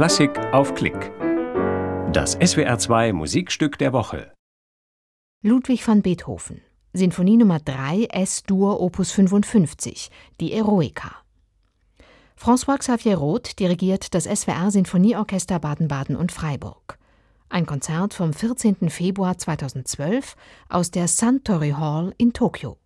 Klassik auf Klick. Das SWR2 Musikstück der Woche. Ludwig van Beethoven. Sinfonie Nummer 3 S-Dur Opus 55, die Eroica. François Xavier Roth dirigiert das SWR Sinfonieorchester Baden-Baden und Freiburg. Ein Konzert vom 14. Februar 2012 aus der Suntory Hall in Tokio.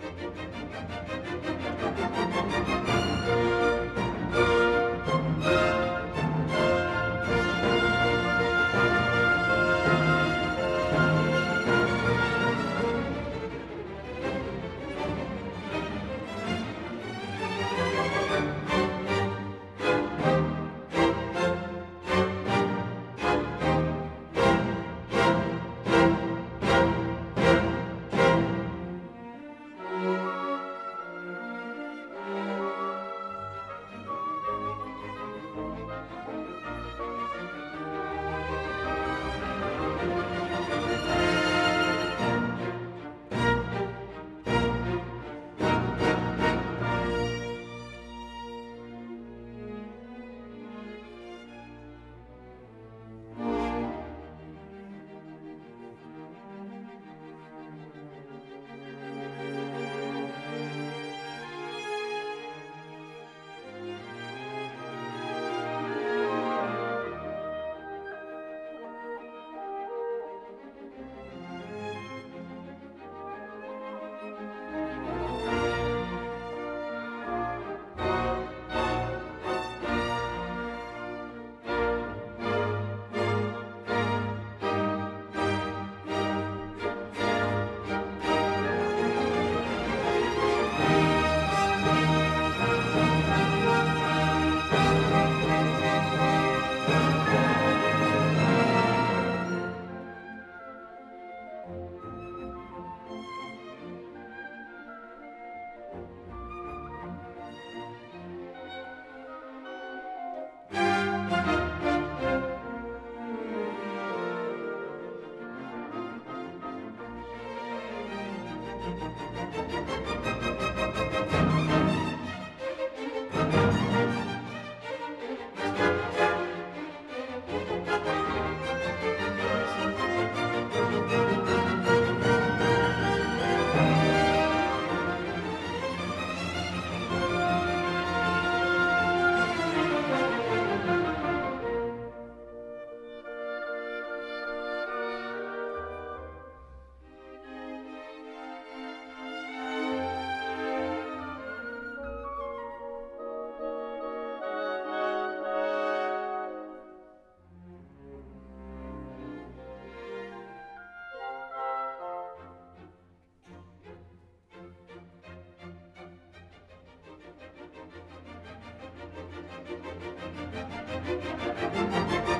Música Música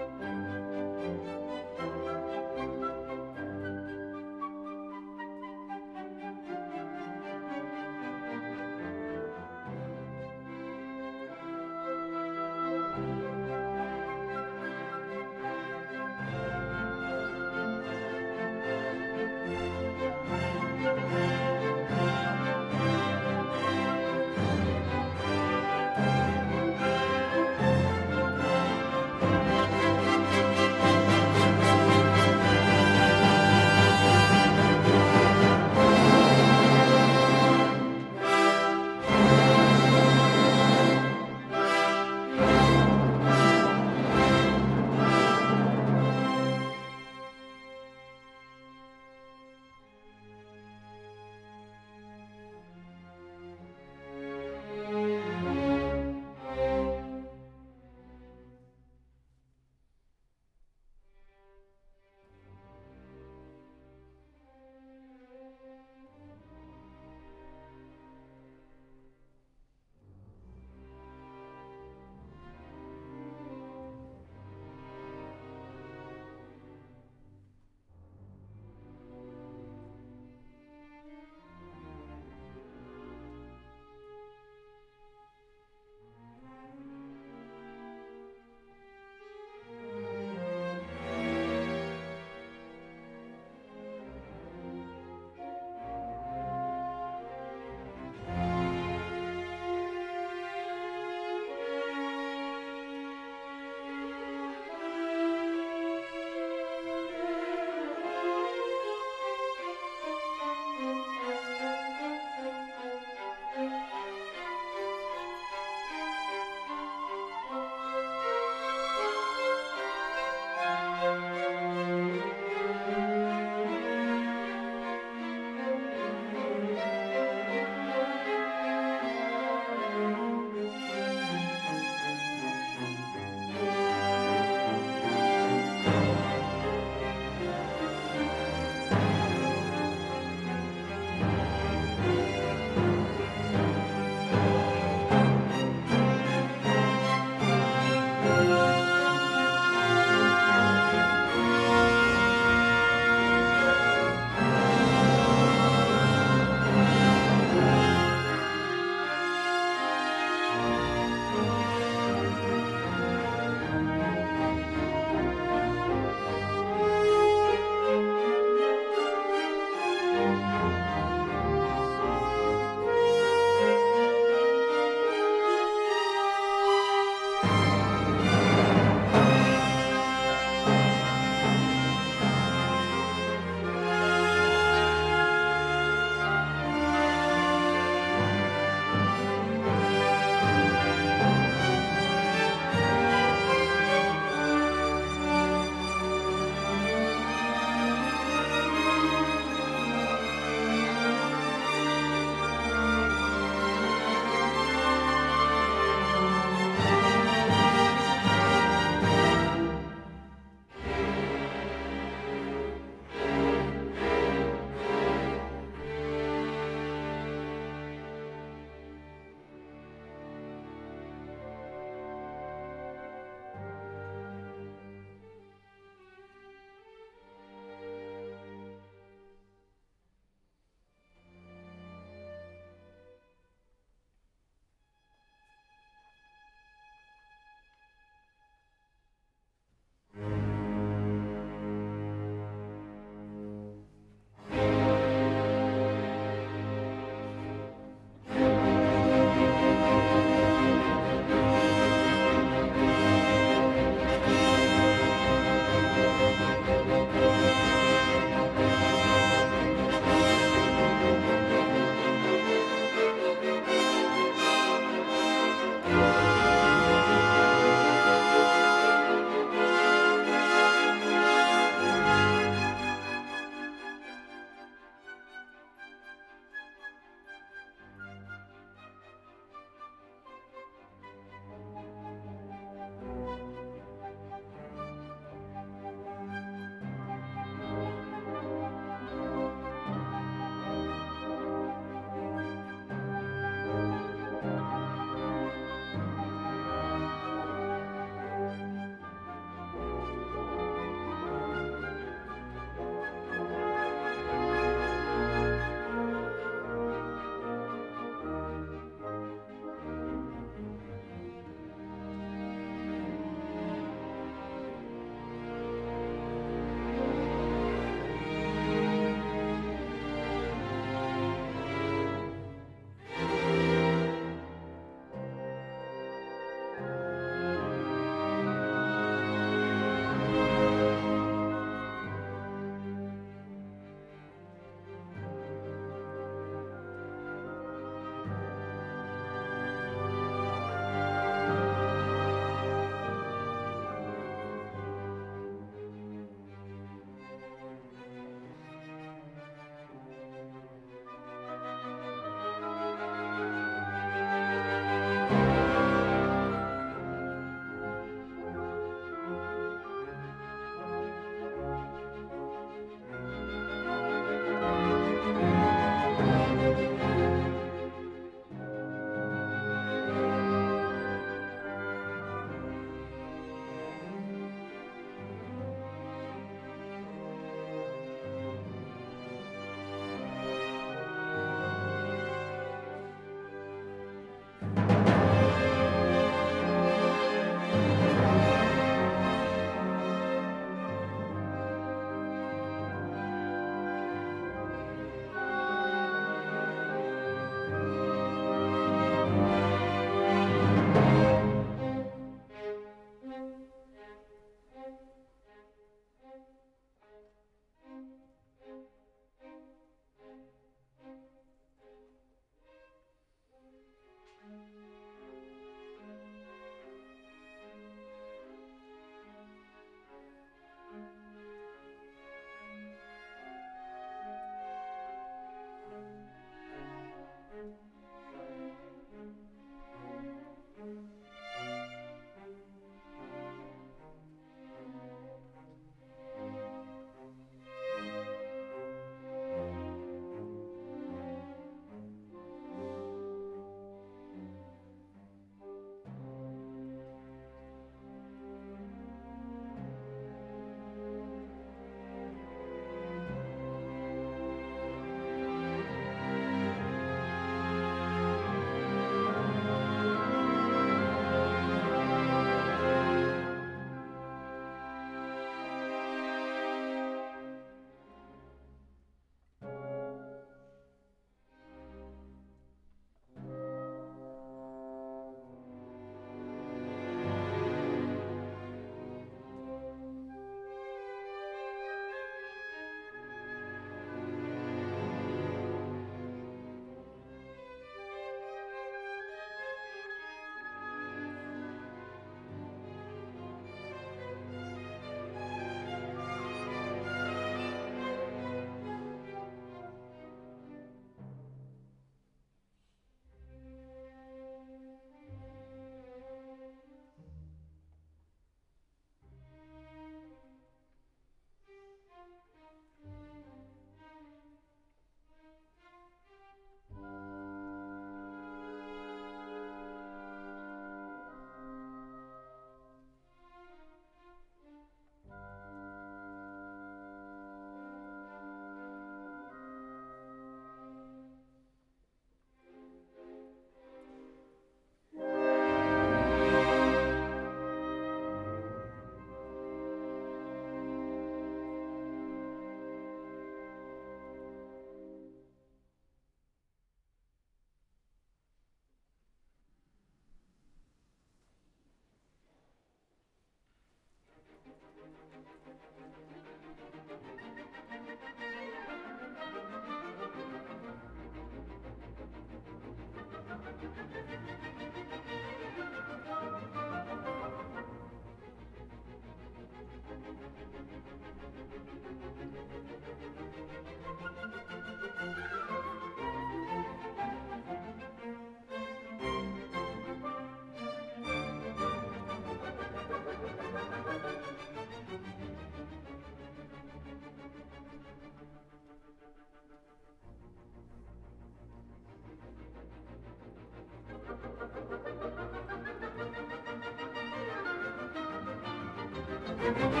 Música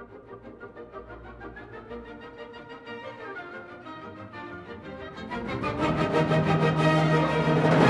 Thank you.